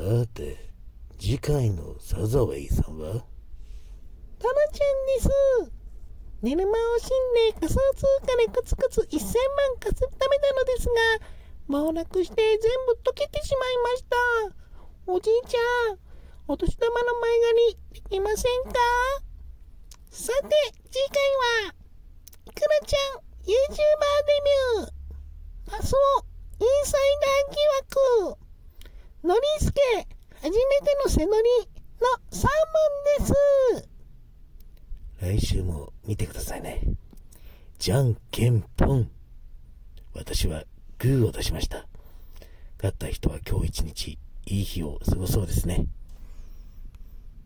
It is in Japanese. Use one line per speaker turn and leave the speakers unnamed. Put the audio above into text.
さて、次回のサザウェイさんは？
タラちゃんです。寝る間を惜しんで仮想通貨でコツコツ1000万稼ぐためなのですが、暴落して全部溶けてしまいました。おじいちゃん、お年玉の前借りできませんか？さて、次回は、いくらちゃん YouTuber デビュー、パスオインサイダー、ノリスケ初めての背乗りのサーモンです。
来週も見てくださいね。じゃんけんぽん。私はグーを出しました。勝った人は今日一日いい日を過ごそうですね。